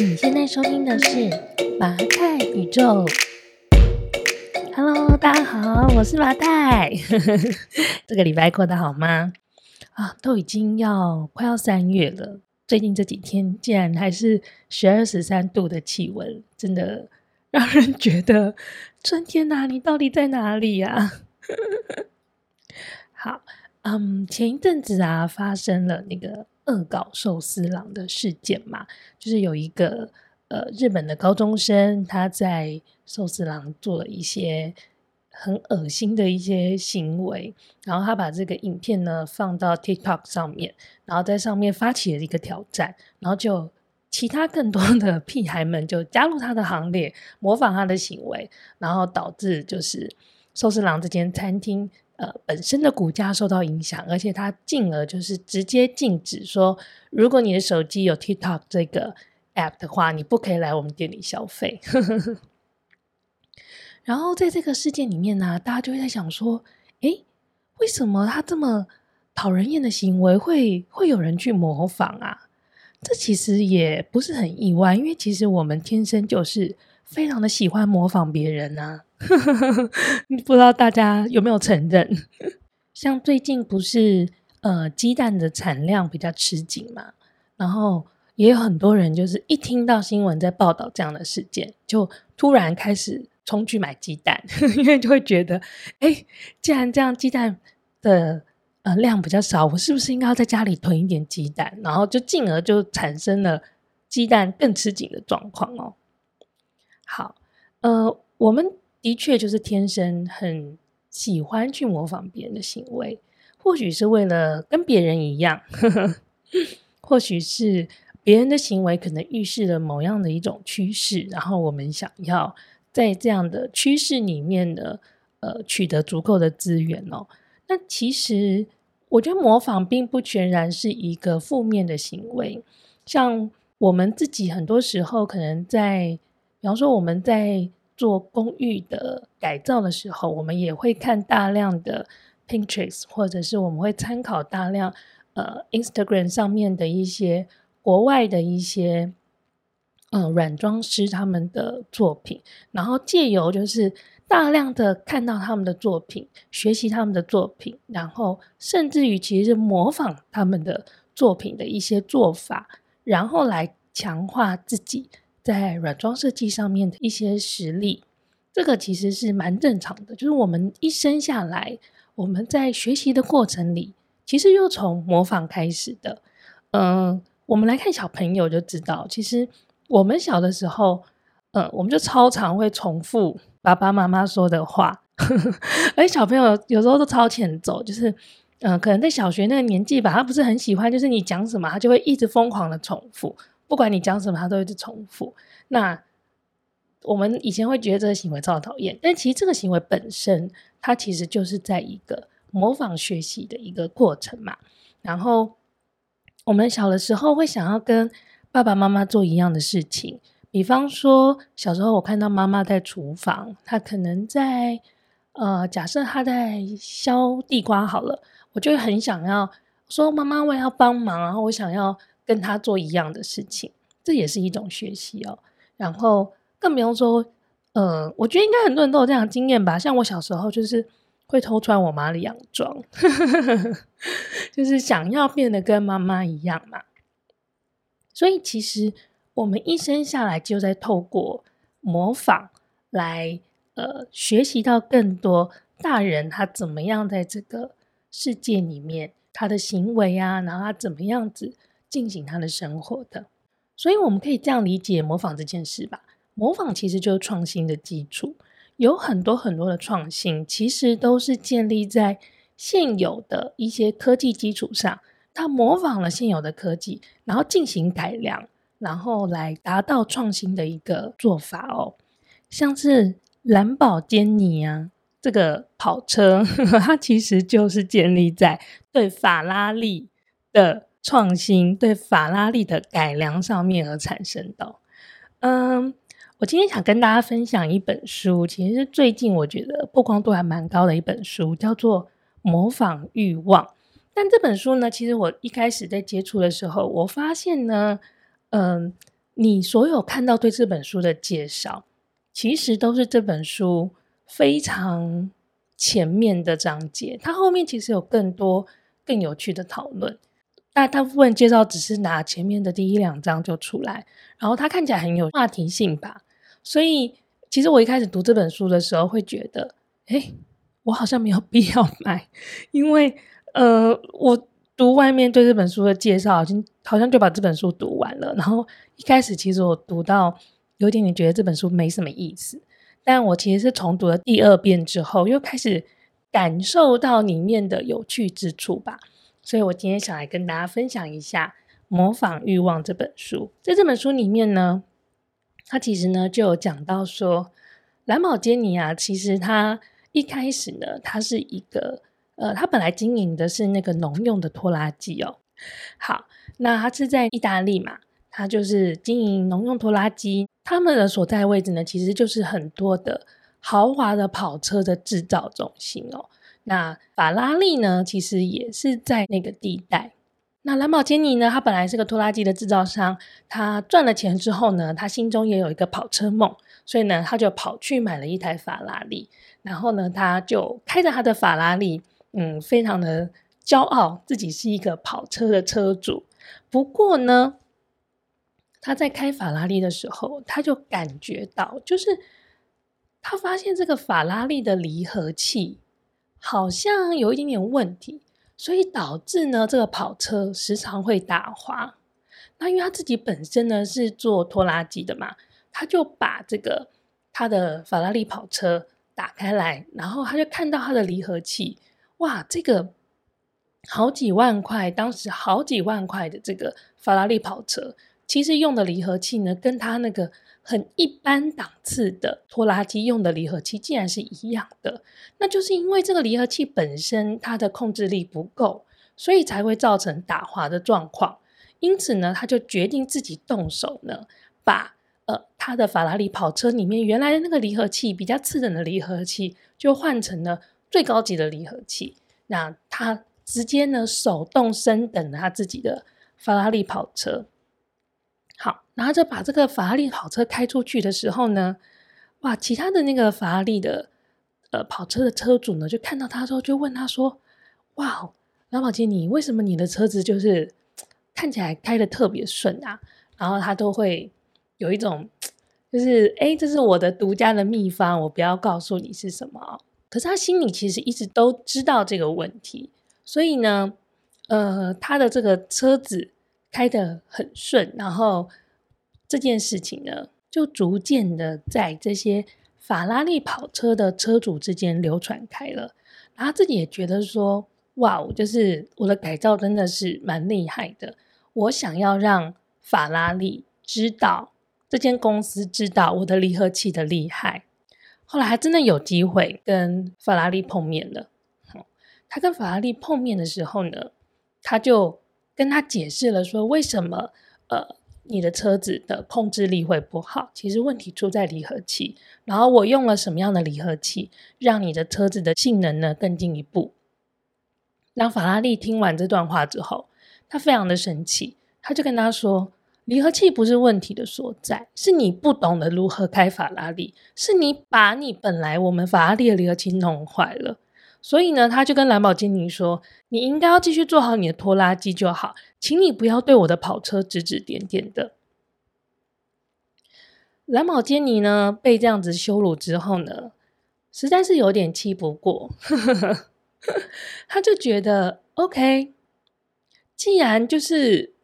你现在收听的是麻太宇宙。Hello，大家好，我是麻太。这个礼拜过得好吗？啊，都已经要快要三月了，最近这几天竟然还是十二十三度的气温，真的让人觉得春天哪里到底在哪里呀？好，嗯，前一阵子啊，发生了那个。恶搞寿司郎的事件嘛，就是有一个呃日本的高中生，他在寿司郎做了一些很恶心的一些行为，然后他把这个影片呢放到 TikTok 上面，然后在上面发起了一个挑战，然后就其他更多的 屁孩们就加入他的行列，模仿他的行为，然后导致就是寿司郎这间餐厅。呃，本身的股价受到影响，而且它进而就是直接禁止说，如果你的手机有 TikTok 这个 app 的话，你不可以来我们店里消费。然后在这个事件里面呢，大家就会在想说，诶，为什么他这么讨人厌的行为会会有人去模仿啊？这其实也不是很意外，因为其实我们天生就是非常的喜欢模仿别人啊。不知道大家有没有承认？像最近不是呃鸡蛋的产量比较吃紧嘛，然后也有很多人就是一听到新闻在报道这样的事件，就突然开始冲去买鸡蛋，因为就会觉得，哎，既然这样鸡蛋的呃量比较少，我是不是应该要在家里囤一点鸡蛋？然后就进而就产生了鸡蛋更吃紧的状况哦。好，呃，我们。的确，就是天生很喜欢去模仿别人的行为，或许是为了跟别人一样，或许是别人的行为可能预示了某样的一种趋势，然后我们想要在这样的趋势里面呢，呃，取得足够的资源哦。那其实我觉得模仿并不全然是一个负面的行为，像我们自己很多时候可能在，比方说我们在。做公寓的改造的时候，我们也会看大量的 Pinterest，或者是我们会参考大量呃 Instagram 上面的一些国外的一些嗯、呃、软装师他们的作品，然后借由就是大量的看到他们的作品，学习他们的作品，然后甚至于其实模仿他们的作品的一些做法，然后来强化自己。在软装设计上面的一些实力，这个其实是蛮正常的。就是我们一生下来，我们在学习的过程里，其实又从模仿开始的。嗯，我们来看小朋友就知道，其实我们小的时候，嗯，我们就超常会重复爸爸妈妈说的话，而小朋友有时候都超前走，就是嗯，可能在小学那个年纪吧，他不是很喜欢，就是你讲什么，他就会一直疯狂的重复。不管你讲什么，他都一直重复。那我们以前会觉得这个行为超讨厌，但其实这个行为本身，它其实就是在一个模仿学习的一个过程嘛。然后我们小的时候会想要跟爸爸妈妈做一样的事情，比方说小时候我看到妈妈在厨房，她可能在呃，假设她在削地瓜好了，我就很想要说妈妈，我要帮忙，然后我想要。跟他做一样的事情，这也是一种学习哦。然后更不用说，呃，我觉得应该很多人都有这样的经验吧。像我小时候就是会偷穿我妈的洋装，就是想要变得跟妈妈一样嘛。所以其实我们一生下来就在透过模仿来，呃，学习到更多大人他怎么样在这个世界里面他的行为啊，然后他怎么样子。进行他的生活的，所以我们可以这样理解模仿这件事吧。模仿其实就是创新的基础，有很多很多的创新，其实都是建立在现有的一些科技基础上。他模仿了现有的科技，然后进行改良，然后来达到创新的一个做法哦。像是蓝宝坚尼啊，这个跑车，呵呵，它其实就是建立在对法拉利的。创新对法拉利的改良上面而产生的。嗯，我今天想跟大家分享一本书，其实是最近我觉得曝光度还蛮高的一本书，叫做《模仿欲望》。但这本书呢，其实我一开始在接触的时候，我发现呢，嗯，你所有看到对这本书的介绍，其实都是这本书非常前面的章节，它后面其实有更多更有趣的讨论。那大部分介绍只是拿前面的第一两章就出来，然后它看起来很有话题性吧。所以，其实我一开始读这本书的时候，会觉得，哎，我好像没有必要买，因为，呃，我读外面对这本书的介绍，好像好像就把这本书读完了。然后一开始，其实我读到有点点觉得这本书没什么意思，但我其实是重读了第二遍之后，又开始感受到里面的有趣之处吧。所以我今天想来跟大家分享一下《模仿欲望》这本书。在这本书里面呢，它其实呢就有讲到说，蓝宝坚尼啊，其实他一开始呢，他是一个呃，他本来经营的是那个农用的拖拉机哦。好，那他是在意大利嘛，他就是经营农用拖拉机，他们的所在位置呢，其实就是很多的豪华的跑车的制造中心哦。那法拉利呢，其实也是在那个地带。那蓝宝坚尼呢，他本来是个拖拉机的制造商，他赚了钱之后呢，他心中也有一个跑车梦，所以呢，他就跑去买了一台法拉利。然后呢，他就开着他的法拉利，嗯，非常的骄傲，自己是一个跑车的车主。不过呢，他在开法拉利的时候，他就感觉到，就是他发现这个法拉利的离合器。好像有一点点问题，所以导致呢，这个跑车时常会打滑。那因为他自己本身呢是做拖拉机的嘛，他就把这个他的法拉利跑车打开来，然后他就看到他的离合器，哇，这个好几万块，当时好几万块的这个法拉利跑车，其实用的离合器呢，跟他那个。很一般档次的拖拉机用的离合器竟然是一样的，那就是因为这个离合器本身它的控制力不够，所以才会造成打滑的状况。因此呢，他就决定自己动手呢，把呃他的法拉利跑车里面原来的那个离合器比较次等的离合器，就换成了最高级的离合器。那他直接呢手动升等他自己的法拉利跑车。好，然后就把这个法拉利跑车开出去的时候呢，哇，其他的那个法拉利的呃跑车的车主呢，就看到他之后，就问他说：“哇，老宝坚尼，为什么你的车子就是看起来开得特别顺啊？”然后他都会有一种就是，哎，这是我的独家的秘方，我不要告诉你是什么。可是他心里其实一直都知道这个问题，所以呢，呃，他的这个车子。开得很顺，然后这件事情呢，就逐渐的在这些法拉利跑车的车主之间流传开了。然后他自己也觉得说：“哇，就是我的改造真的是蛮厉害的。我想要让法拉利知道，这间公司知道我的离合器的厉害。”后来还真的有机会跟法拉利碰面了。他跟法拉利碰面的时候呢，他就。跟他解释了说，为什么呃你的车子的控制力会不好？其实问题出在离合器。然后我用了什么样的离合器，让你的车子的性能呢更进一步？当法拉利听完这段话之后，他非常的生气，他就跟他说：离合器不是问题的所在，是你不懂得如何开法拉利，是你把你本来我们法拉利的离合器弄坏了。所以呢，他就跟蓝宝坚尼说：“你应该要继续做好你的拖拉机就好，请你不要对我的跑车指指点点的。”蓝宝坚尼呢，被这样子羞辱之后呢，实在是有点气不过，他就觉得：“OK，既然就是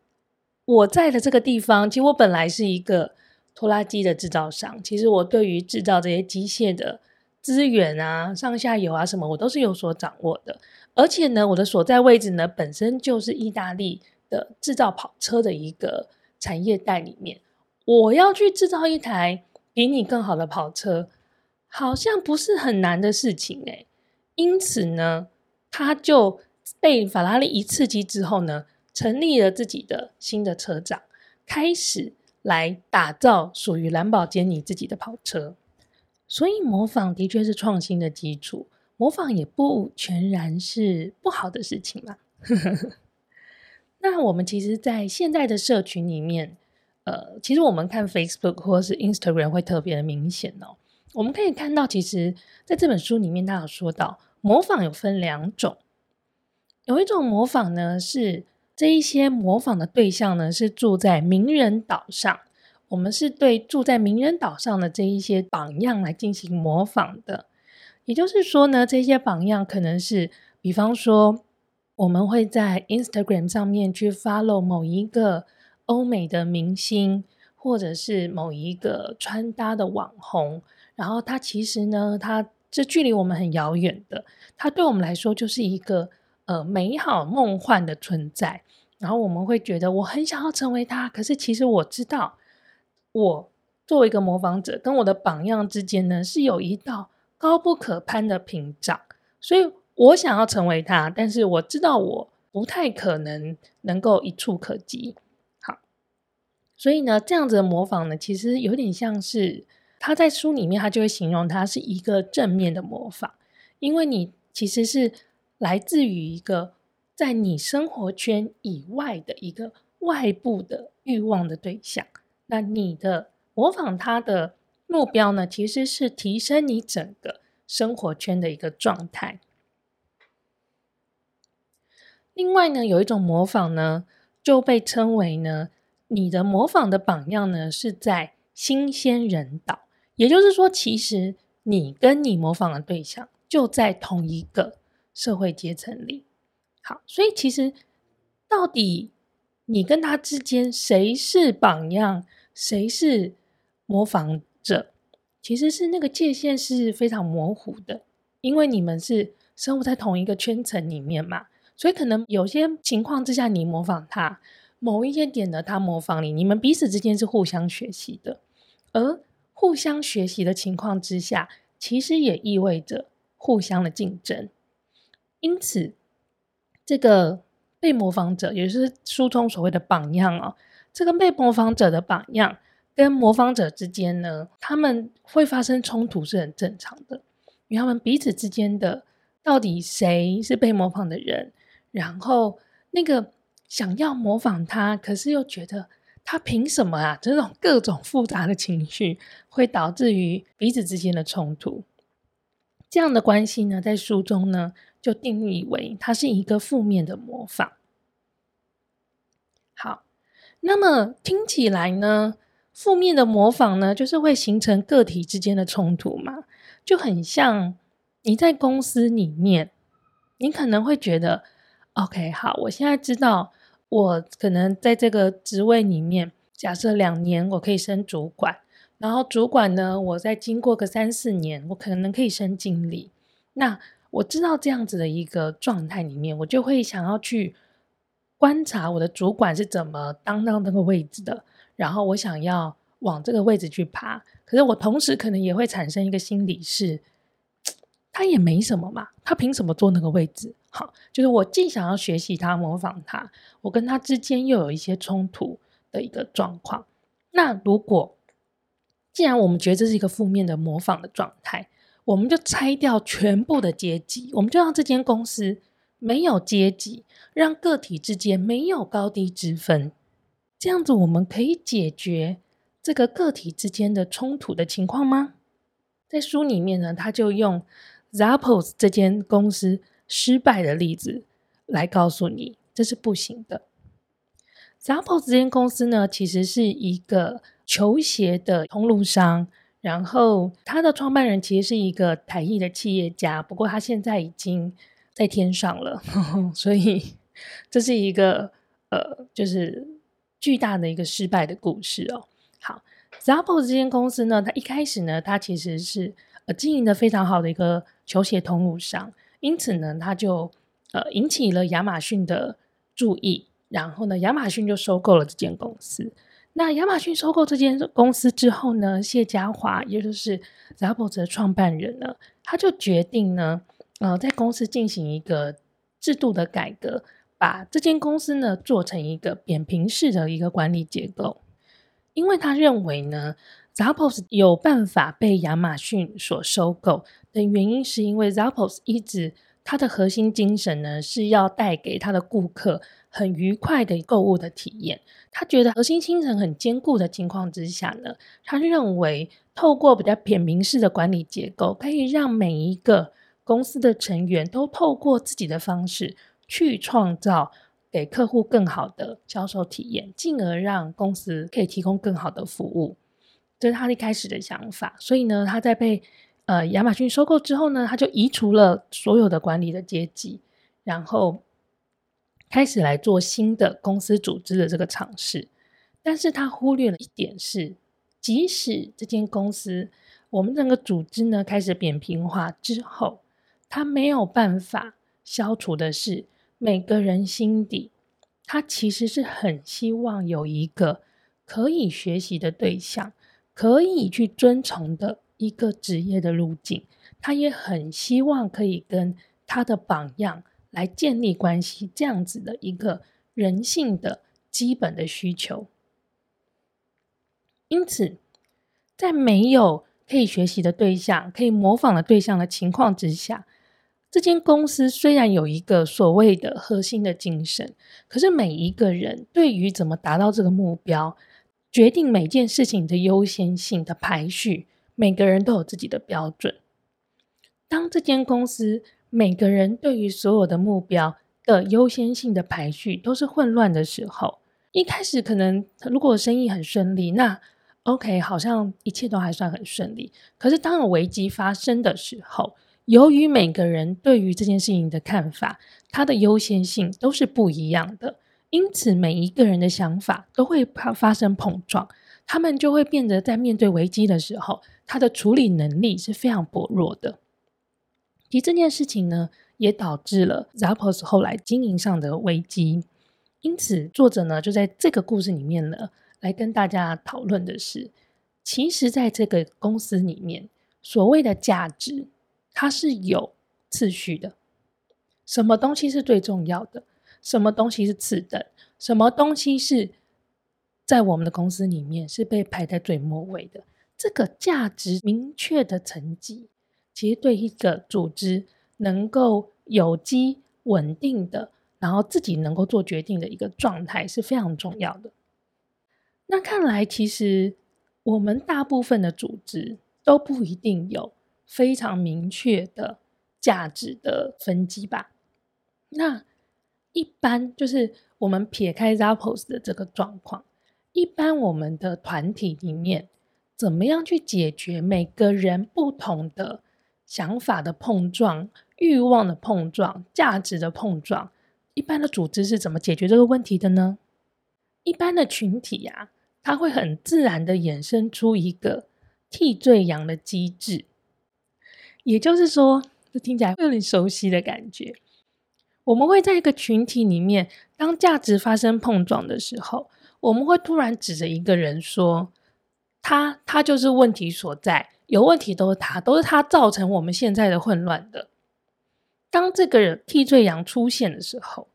我在的这个地方，其实我本来是一个拖拉机的制造商，其实我对于制造这些机械的。”资源啊，上下游啊，什么我都是有所掌握的。而且呢，我的所在位置呢，本身就是意大利的制造跑车的一个产业带里面。我要去制造一台比你更好的跑车，好像不是很难的事情诶。因此呢，他就被法拉利一刺激之后呢，成立了自己的新的车厂，开始来打造属于蓝宝坚尼自己的跑车。所以模仿的确是创新的基础，模仿也不全然是不好的事情嘛。那我们其实，在现在的社群里面，呃，其实我们看 Facebook 或是 Instagram 会特别的明显哦。我们可以看到，其实在这本书里面，他有说到模仿有分两种，有一种模仿呢是这一些模仿的对象呢是住在名人岛上，我们是对住在名人岛上的这一些榜样来进行模仿的。也就是说呢，这些榜样可能是，比方说，我们会在 Instagram 上面去 follow 某一个欧美的明星，或者是某一个穿搭的网红，然后他其实呢，他这距离我们很遥远的，他对我们来说就是一个呃美好梦幻的存在，然后我们会觉得我很想要成为他，可是其实我知道，我作为一个模仿者，跟我的榜样之间呢，是有一道。高不可攀的屏障，所以我想要成为他，但是我知道我不太可能能够一触可及。好，所以呢，这样子的模仿呢，其实有点像是他在书里面，他就会形容他是一个正面的模仿，因为你其实是来自于一个在你生活圈以外的一个外部的欲望的对象，那你的模仿他的。目标呢，其实是提升你整个生活圈的一个状态。另外呢，有一种模仿呢，就被称为呢，你的模仿的榜样呢是在新鲜人岛，也就是说，其实你跟你模仿的对象就在同一个社会阶层里。好，所以其实到底你跟他之间谁是榜样，谁是模仿者其实是那个界限是非常模糊的，因为你们是生活在同一个圈层里面嘛，所以可能有些情况之下你模仿他，某一些点呢他模仿你，你们彼此之间是互相学习的，而互相学习的情况之下，其实也意味着互相的竞争。因此，这个被模仿者也就是书中所谓的榜样哦，这个被模仿者的榜样。跟模仿者之间呢，他们会发生冲突是很正常的，因为他们彼此之间的到底谁是被模仿的人，然后那个想要模仿他，可是又觉得他凭什么啊？这种各种复杂的情绪会导致于彼此之间的冲突。这样的关系呢，在书中呢就定义为它是一个负面的模仿。好，那么听起来呢？负面的模仿呢，就是会形成个体之间的冲突嘛，就很像你在公司里面，你可能会觉得，OK，好，我现在知道我可能在这个职位里面，假设两年我可以升主管，然后主管呢，我再经过个三四年，我可能可以升经理。那我知道这样子的一个状态里面，我就会想要去观察我的主管是怎么当到那个位置的。然后我想要往这个位置去爬，可是我同时可能也会产生一个心理是，他也没什么嘛，他凭什么坐那个位置？好，就是我既想要学习他、模仿他，我跟他之间又有一些冲突的一个状况。那如果既然我们觉得这是一个负面的模仿的状态，我们就拆掉全部的阶级，我们就让这间公司没有阶级，让个体之间没有高低之分。这样子，我们可以解决这个个体之间的冲突的情况吗？在书里面呢，他就用 Zappos 这间公司失败的例子来告诉你，这是不行的。Zappos 这间公司呢，其实是一个球鞋的通路商，然后他的创办人其实是一个台裔的企业家，不过他现在已经在天上了，呵呵，所以这是一个呃，就是。巨大的一个失败的故事哦。好，Zappos 这间公司呢，它一开始呢，它其实是呃经营的非常好的一个球鞋通路商，因此呢，它就呃引起了亚马逊的注意，然后呢，亚马逊就收购了这间公司。那亚马逊收购这间公司之后呢，谢家华也就是 Zappos 的创办人呢，他就决定呢，呃，在公司进行一个制度的改革。把这间公司呢做成一个扁平式的一个管理结构，因为他认为呢，Zappos 有办法被亚马逊所收购的原因，是因为 Zappos 一直它的核心精神呢，是要带给他的顾客很愉快的购物的体验。他觉得核心精神很坚固的情况之下呢，他认为透过比较扁平式的管理结构，可以让每一个公司的成员都透过自己的方式去创造给客户更好的销售体验，进而让公司可以提供更好的服务。这是他一开始的想法。所以呢，他在被呃，亚马逊收购之后呢，他就移除了所有的管理的阶级，然后开始来做新的公司组织的这个尝试。但是他忽略了一点是，即使这间公司我们整个组织呢开始扁平化之后，他没有办法消除的是每个人心底，他其实是很希望有一个可以学习的对象，可以去遵从的。一个职业的路径，他也很希望可以跟他的榜样来建立关系，这样子的一个人性的基本的需求。因此，在没有可以学习的对象、可以模仿的对象的情况之下，这间公司虽然有一个所谓的核心的精神，可是每一个人对于怎么达到这个目标，决定每件事情的优先性的排序。每个人都有自己的标准。当这间公司每个人对于所有的目标的优先性的排序都是混乱的时候，一开始可能如果生意很顺利，那 OK，好像一切都还算很顺利。可是当有危机发生的时候，由于每个人对于这件事情的看法，他的优先性都是不一样的，因此每一个人的想法都会发发生碰撞，他们就会变得在面对危机的时候。他的处理能力是非常薄弱的。其实这件事情呢，也导致了 Zappos 后来经营上的危机。因此，作者呢就在这个故事里面呢，来跟大家讨论的是，其实在这个公司里面，所谓的价值，它是有次序的。什么东西是最重要的？什么东西是次等？什么东西是在我们的公司里面是被排在最末位的？这个价值明确的层级，其实对一个组织能够有机稳定的，然后自己能够做决定的一个状态是非常重要的。那看来，其实我们大部分的组织都不一定有非常明确的价值的分级吧？那一般就是我们撇开 Zappos 的这个状况，一般我们的团体里面。怎么样去解决每个人不同的想法的碰撞、欲望的碰撞、价值的碰撞？一般的组织是怎么解决这个问题的呢？一般的群体呀、啊，它会很自然的衍生出一个替罪羊的机制。也就是说，这听起来会有点熟悉的感觉。我们会在一个群体里面，当价值发生碰撞的时候，我们会突然指着一个人说。他他就是问题所在，有问题都是他，都是他造成我们现在的混乱的。当这个人替罪羊出现的时候，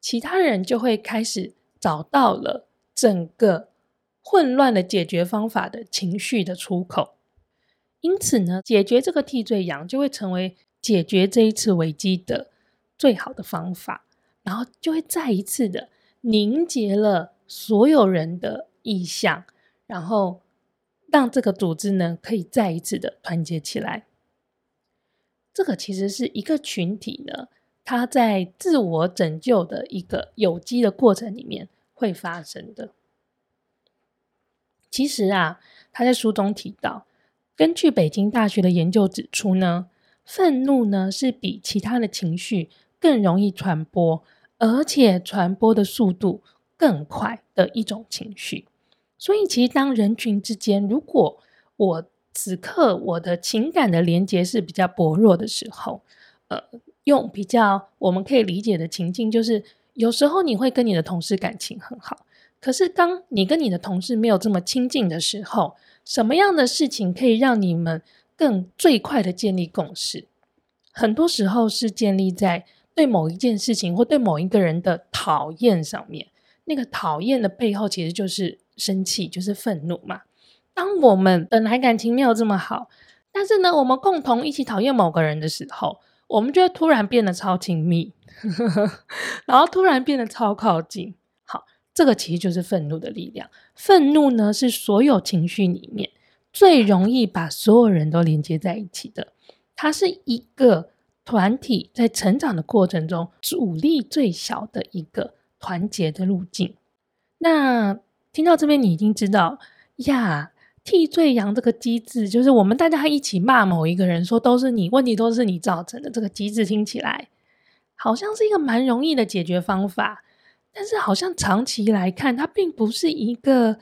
其他人就会开始找到了整个混乱的解决方法的情绪的出口。因此呢，解决这个替罪羊就会成为解决这一次危机的最好的方法，然后就会再一次的凝结了所有人的意向，然后。让这个组织呢，可以再一次的团结起来。这个其实是一个群体呢，它在自我拯救的一个有机的过程里面会发生的。其实啊，他在书中提到，根据北京大学的研究指出呢，愤怒呢是比其他的情绪更容易传播，而且传播的速度更快的一种情绪。所以，其实当人群之间，如果我此刻我的情感的连接是比较薄弱的时候，呃，用比较我们可以理解的情境，就是有时候你会跟你的同事感情很好，可是当你跟你的同事没有这么亲近的时候，什么样的事情可以让你们更最快的建立共识？很多时候是建立在对某一件事情或对某一个人的讨厌上面。那个讨厌的背后，其实就是。生气就是愤怒嘛。当我们本来感情没有这么好，但是呢，我们共同一起讨厌某个人的时候，我们就会突然变得超亲密，然后突然变得超靠近。好，这个其实就是愤怒的力量。愤怒呢，是所有情绪里面最容易把所有人都连接在一起的。它是一个团体在成长的过程中阻力最小的一个团结的路径。那听到这边，你已经知道呀。替罪羊这个机制，就是我们大家一起骂某一个人，说都是你，问题都是你造成的。这个机制听起来好像是一个蛮容易的解决方法，但是好像长期来看，它并不是一个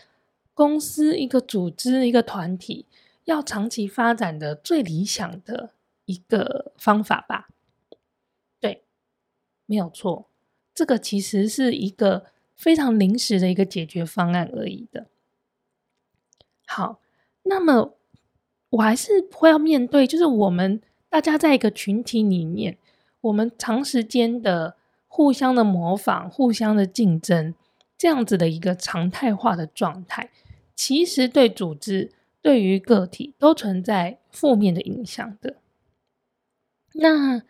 公司、一个组织、一个团体要长期发展的最理想的一个方法吧？对，没有错，这个其实是一个非常临时的一个解决方案而已的。好，那么我还是会要面对，就是我们大家在一个群体里面，我们长时间的互相的模仿、互相的竞争，这样子的一个常态化的状态，其实对组织、对于个体都存在负面的影响的。那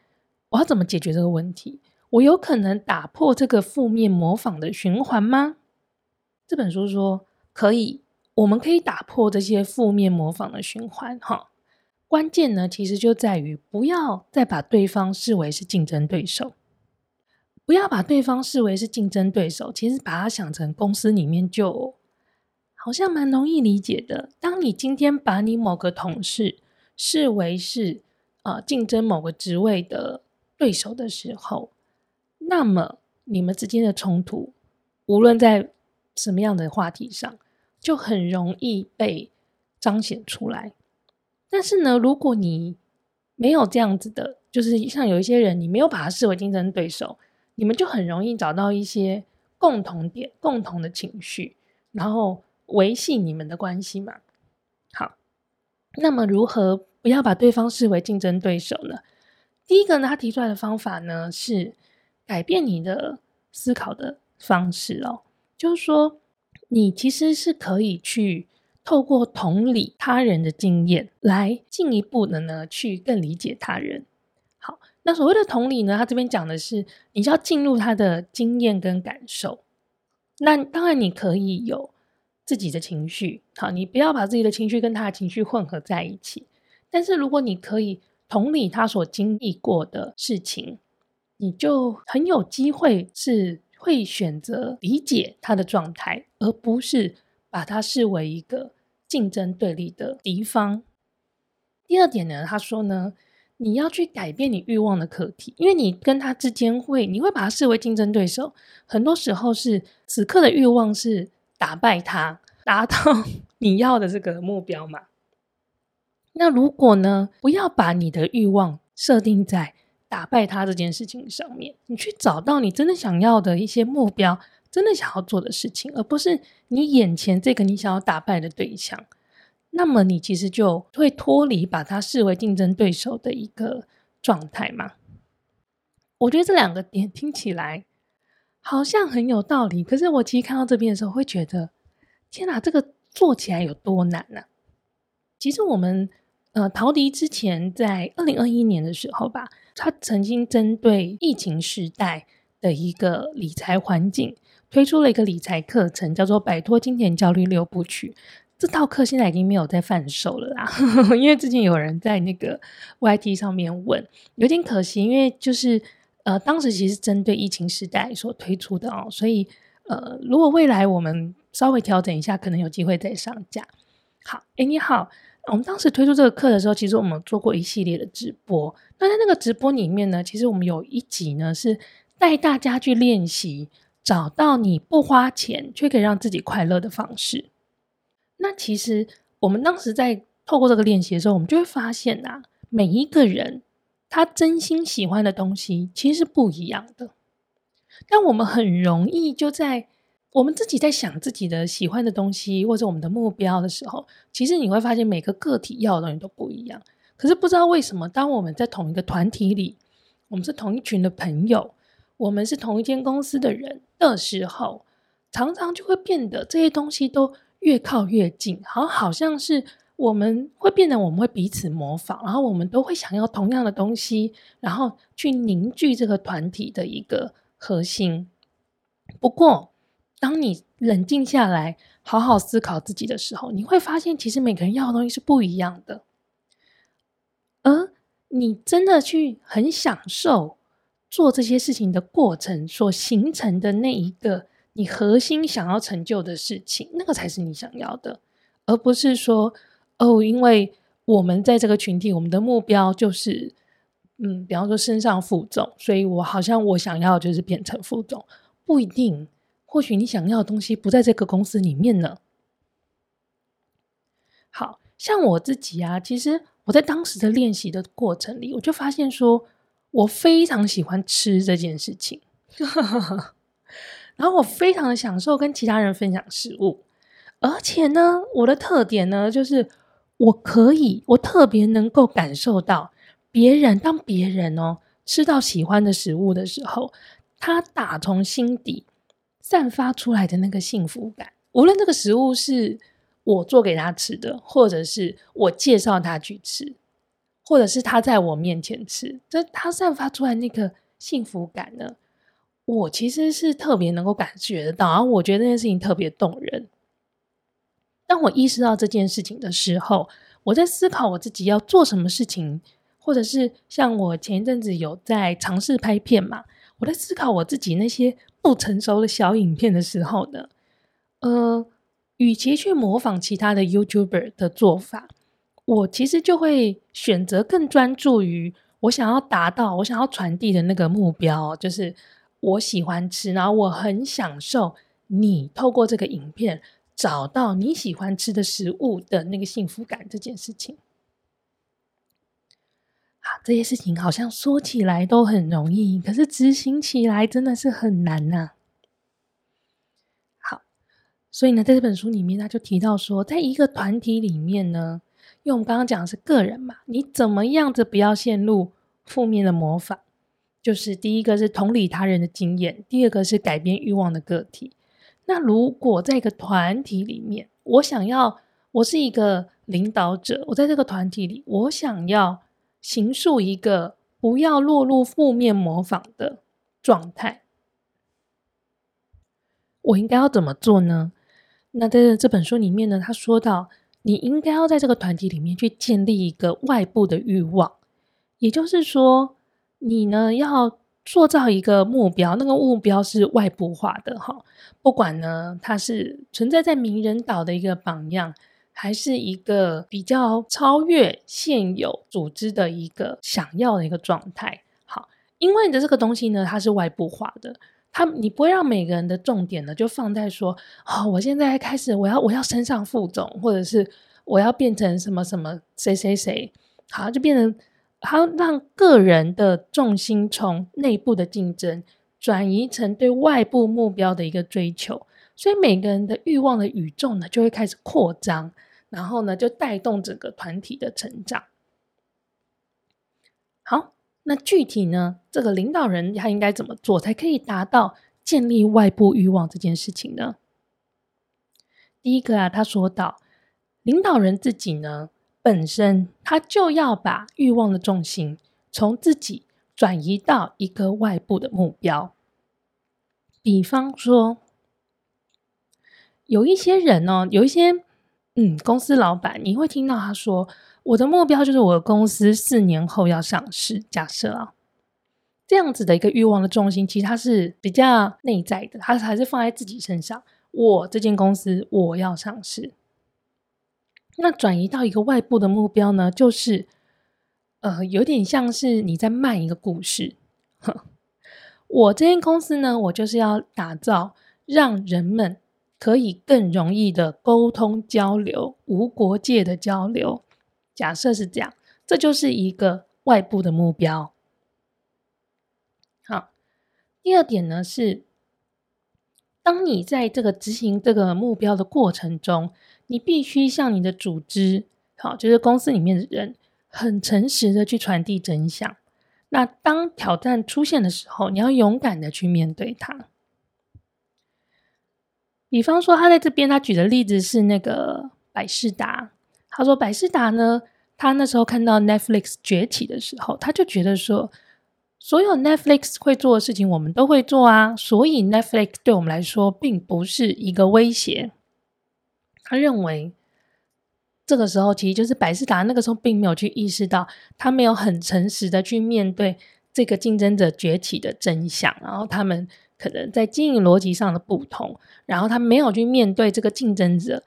我要怎么解决这个问题？我有可能打破这个负面模仿的循环吗？这本书说可以。我们可以打破这些负面模仿的循环，哈。关键呢，其实就在于不要再把对方视为是竞争对手，不要把对方视为是竞争对手。其实把它想成公司里面，就好像蛮容易理解的。当你今天把你某个同事视为是呃竞争某个职位的对手的时候，那么你们之间的冲突，无论在什么样的话题上，就很容易被彰显出来，但是呢，如果你没有这样子的，就是像有一些人，你没有把他视为竞争对手，你们就很容易找到一些共同点、共同的情绪，然后维系你们的关系嘛。好，那么如何不要把对方视为竞争对手呢？第一个呢，他提出来的方法呢是改变你的思考的方式哦，就是说。你其实是可以去透过同理他人的经验，来进一步的呢去更理解他人。好，那所谓的同理呢，他这边讲的是，你就要进入他的经验跟感受。那当然你可以有自己的情绪，好，你不要把自己的情绪跟他的情绪混合在一起。但是如果你可以同理他所经历过的事情，你就很有机会是。会选择理解他的状态，而不是把他视为一个竞争对立的敌方。第二点呢，他说呢，你要去改变你欲望的课题，因为你跟他之间会，你会把他视为竞争对手。很多时候是此刻的欲望是打败他，达到 你要的这个目标嘛。那如果呢，不要把你的欲望设定在。打败他这件事情上面，你去找到你真的想要的一些目标，真的想要做的事情，而不是你眼前这个你想要打败的对象。那么你其实就会脱离把他视为竞争对手的一个状态嘛。我觉得这两个点听起来好像很有道理，可是我其实看到这边的时候，会觉得天哪，这个做起来有多难呢？其实我们呃，陶迪之前在二零二一年的时候吧。他曾经针对疫情时代的一个理财环境，推出了一个理财课程，叫做《摆脱金钱焦虑六部曲》。这套课现在已经没有在贩售了啦，因为之前有人在那个 YT 上面问，有点可惜，因为就是呃，当时其实针对疫情时代所推出的哦，所以呃，如果未来我们稍微调整一下，可能有机会再上架。好，哎，你好。我们当时推出这个课的时候，其实我们做过一系列的直播。那在那个直播里面呢，其实我们有一集呢是带大家去练习，找到你不花钱却可以让自己快乐的方式。那其实我们当时在透过这个练习的时候，我们就会发现啊，每一个人他真心喜欢的东西其实是不一样的，但我们很容易就在。我们自己在想自己的喜欢的东西，或者我们的目标的时候，其实你会发现每个个体要的东西都不一样。可是不知道为什么，当我们在同一个团体里，我们是同一群的朋友，我们是同一间公司的人的时候，常常就会变得这些东西都越靠越近，好，好像是我们会变得我们会彼此模仿，然后我们都会想要同样的东西，然后去凝聚这个团体的一个核心。不过，当你冷静下来，好好思考自己的时候，你会发现，其实每个人要的东西是不一样的。而你真的去很享受做这些事情的过程所形成的那一个你核心想要成就的事情，那个才是你想要的，而不是说。哦，因为我们在这个群体，我们的目标就是，嗯，比方说身上负重，所以我好像我想要就是变成负重，不一定，或许你想要的东西不在这个公司里面呢。好像我自己啊，其实我在当时的练习的过程里，我就发现说我非常喜欢吃这件事情，然后我非常的享受跟其他人分享食物，而且呢，我的特点呢就是。我可以，我特别能够感受到别人，当别人哦吃到喜欢的食物的时候，他打从心底散发出来的那个幸福感。无论这个食物是我做给他吃的，或者是我介绍他去吃，或者是他在我面前吃，这他散发出来那个幸福感呢，我其实是特别能够感觉得到，然后我觉得这件事情特别动人。当我意识到这件事情的时候，我在思考我自己要做什么事情，或者是像我前一阵子有在尝试拍片嘛，我在思考我自己那些不成熟的小影片的时候呢，呃，与其去模仿其他的 YouTuber 的做法，我其实就会选择更专注于我想要达到、我想要传递的那个目标，就是我喜欢吃，然后我很享受你透过这个影片。找到你喜欢吃的食物的那个幸福感这件事情，啊，这些事情好像说起来都很容易，可是执行起来真的是很难呐。好，所以呢，在这本书里面，他就提到说，在一个团体里面呢，因为我们刚刚讲的是个人嘛，你怎么样子不要陷入负面的模仿？就是第一个是同理他人的经验，第二个是改变欲望的个体。那如果在一个团体里面，我想要，我是一个领导者，我在这个团体里，我想要形塑一个不要落入负面模仿的状态，我应该要怎么做呢？那在这本书里面呢，他说到，你应该要在这个团体里面去建立一个外部的欲望，也就是说，你呢要。塑造一个目标，那个目标是外部化的哈。不管呢，它是存在在名人岛的一个榜样，还是一个比较超越现有组织的一个想要的一个状态。好，因为你的这个东西呢，它是外部化的，它你不会让每个人的重点呢就放在说，哦，我现在开始我要我要升上副总，或者是我要变成什么什么谁谁谁，好，就变成。好，让个人的重心从内部的竞争转移成对外部目标的一个追求，所以每个人的欲望的宇宙呢就会开始扩张，然后呢就带动整个团体的成长。好，那具体呢，这个领导人他应该怎么做才可以达到建立外部欲望这件事情呢？第一个啊，他说到，领导人自己呢。本身他就要把欲望的重心从自己转移到一个外部的目标。比方说，有一些人哦，有一些嗯，公司老板，你会听到他说：“我的目标就是我的公司四年后要上市。”假设啊，这样子的一个欲望的重心，其实它是比较内在的，它还是放在自己身上。我这间公司我要上市。那转移到一个外部的目标呢，就是，呃，有点像是你在卖一个故事。呵，我这间公司呢，我就是要打造让人们可以更容易的沟通交流，无国界的交流。假设是这样，这就是一个外部的目标。好，第二点呢是，当你在这个执行这个目标的过程中。你必须向你的组织，好，就是公司里面的人，很诚实的去传递真相。那当挑战出现的时候，你要勇敢的去面对它。比方说，他在这边他举的例子是那个百事达，他说百事达呢，他那时候看到 Netflix 崛起的时候，他就觉得说，所有 Netflix 会做的事情，我们都会做啊，所以 Netflix 对我们来说并不是一个威胁。他认为，这个时候其实就是百事达那个时候并没有去意识到，他没有很诚实的去面对这个竞争者崛起的真相，然后他们可能在经营逻辑上的不同，然后他没有去面对这个竞争者，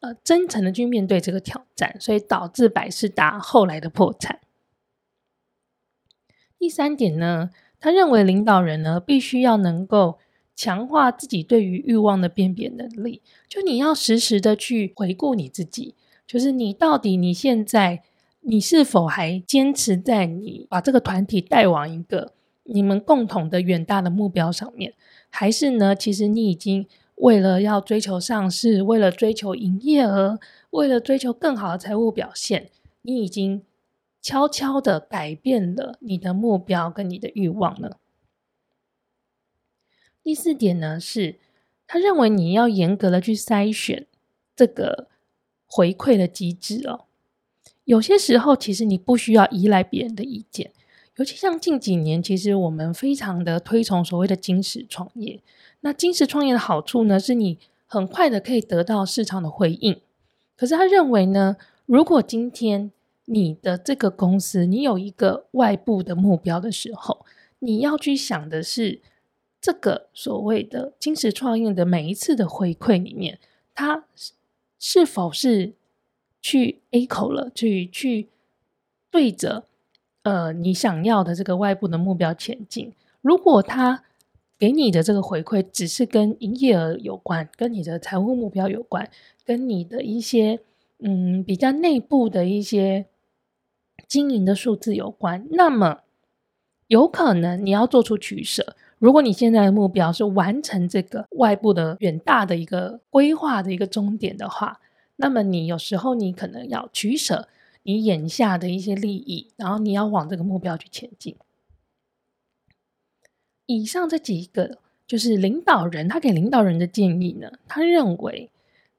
呃，真诚的去面对这个挑战，所以导致百事达后来的破产。第三点呢，他认为领导人呢必须要能够。强化自己对于欲望的辨别能力，就你要时时的去回顾你自己，就是你到底你现在你是否还坚持在你把这个团体带往一个你们共同的远大的目标上面，还是呢？其实你已经为了要追求上市，为了追求营业额，为了追求更好的财务表现，你已经悄悄的改变了你的目标跟你的欲望呢？第四点呢，是他认为你要严格的去筛选这个回馈的机制哦。有些时候，其实你不需要依赖别人的意见，尤其像近几年，其实我们非常的推崇所谓的金石创业。那金石创业的好处呢，是你很快的可以得到市场的回应。可是他认为呢，如果今天你的这个公司你有一个外部的目标的时候，你要去想的是。这个所谓的金石创业的每一次的回馈里面，它是否是去 A 口了，去去对着呃你想要的这个外部的目标前进？如果他给你的这个回馈只是跟营业额有关，跟你的财务目标有关，跟你的一些嗯比较内部的一些经营的数字有关，那么有可能你要做出取舍。如果你现在的目标是完成这个外部的远大的一个规划的一个终点的话，那么你有时候你可能要取舍你眼下的一些利益，然后你要往这个目标去前进。以上这几个就是领导人他给领导人的建议呢，他认为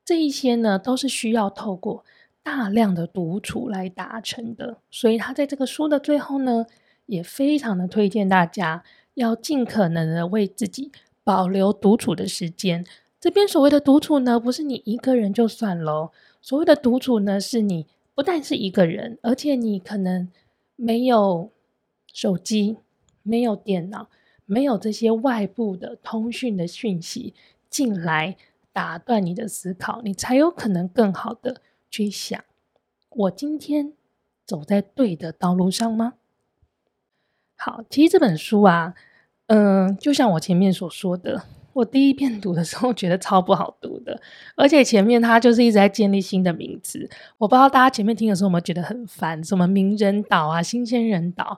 这一些呢都是需要透过大量的独处来达成的，所以他在这个书的最后呢，也非常的推荐大家。要尽可能的为自己保留独处的时间。这边所谓的独处呢，不是你一个人就算喽。所谓的独处呢，是你不但是一个人，而且你可能没有手机、没有电脑、没有这些外部的通讯的讯息进来打断你的思考，你才有可能更好的去想：我今天走在对的道路上吗？好，其实这本书啊，嗯、就像我前面所说的，我第一遍读的时候觉得超不好读的，而且前面它就是一直在建立新的名词，我不知道大家前面听的时候有没有觉得很烦，什么名人岛啊、新鲜人岛，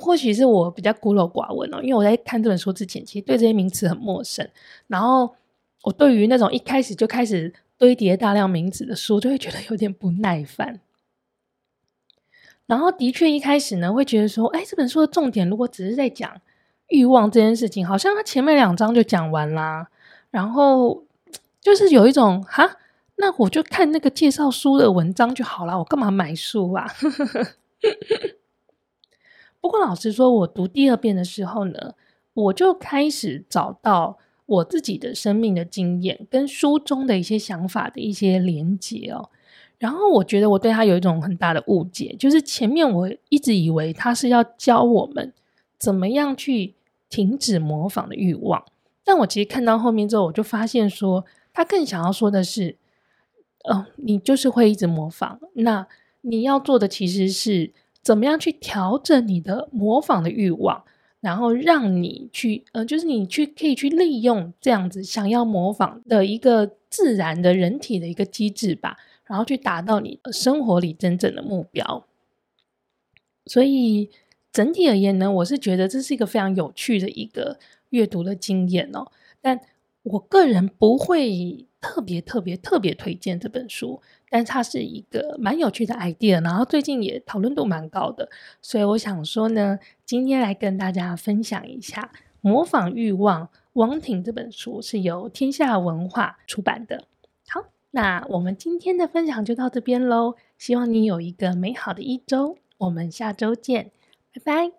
或许是我比较孤陋寡闻哦，因为我在看这本书之前，其实对这些名词很陌生，然后我对于那种一开始就开始堆叠大量名词的书，就会觉得有点不耐烦。然后的确一开始呢，会觉得说，哎，这本书的重点如果只是在讲欲望这件事情，好像他前面两章就讲完啦。然后 就是有一种哈，那我就看那个介绍书的文章就好了，我干嘛买书啊？不过老实说，我读第二遍的时候呢，我就开始找到我自己的生命的经验跟书中的一些想法的一些连结哦。然后我觉得我对他有一种很大的误解，就是前面我一直以为他是要教我们怎么样去停止模仿的欲望，但我其实看到后面之后，我就发现说，他更想要说的是，哦，你就是会一直模仿，那你要做的其实是怎么样去调整你的模仿的欲望，然后让你去，呃，就是你去可以去利用这样子想要模仿的一个自然的人体的一个机制吧。然后去达到你生活里真正的目标，所以整体而言呢，我是觉得这是一个非常有趣的一个阅读的经验哦。但我个人不会特别特别特别推荐这本书，但它是一个蛮有趣的 idea，然后最近也讨论度蛮高的，所以我想说呢，今天来跟大家分享一下《模仿欲望》，汪婷这本书是由天下文化出版的。好。那我们今天的分享就到这边喽，希望你有一个美好的一周，我们下周见，拜拜。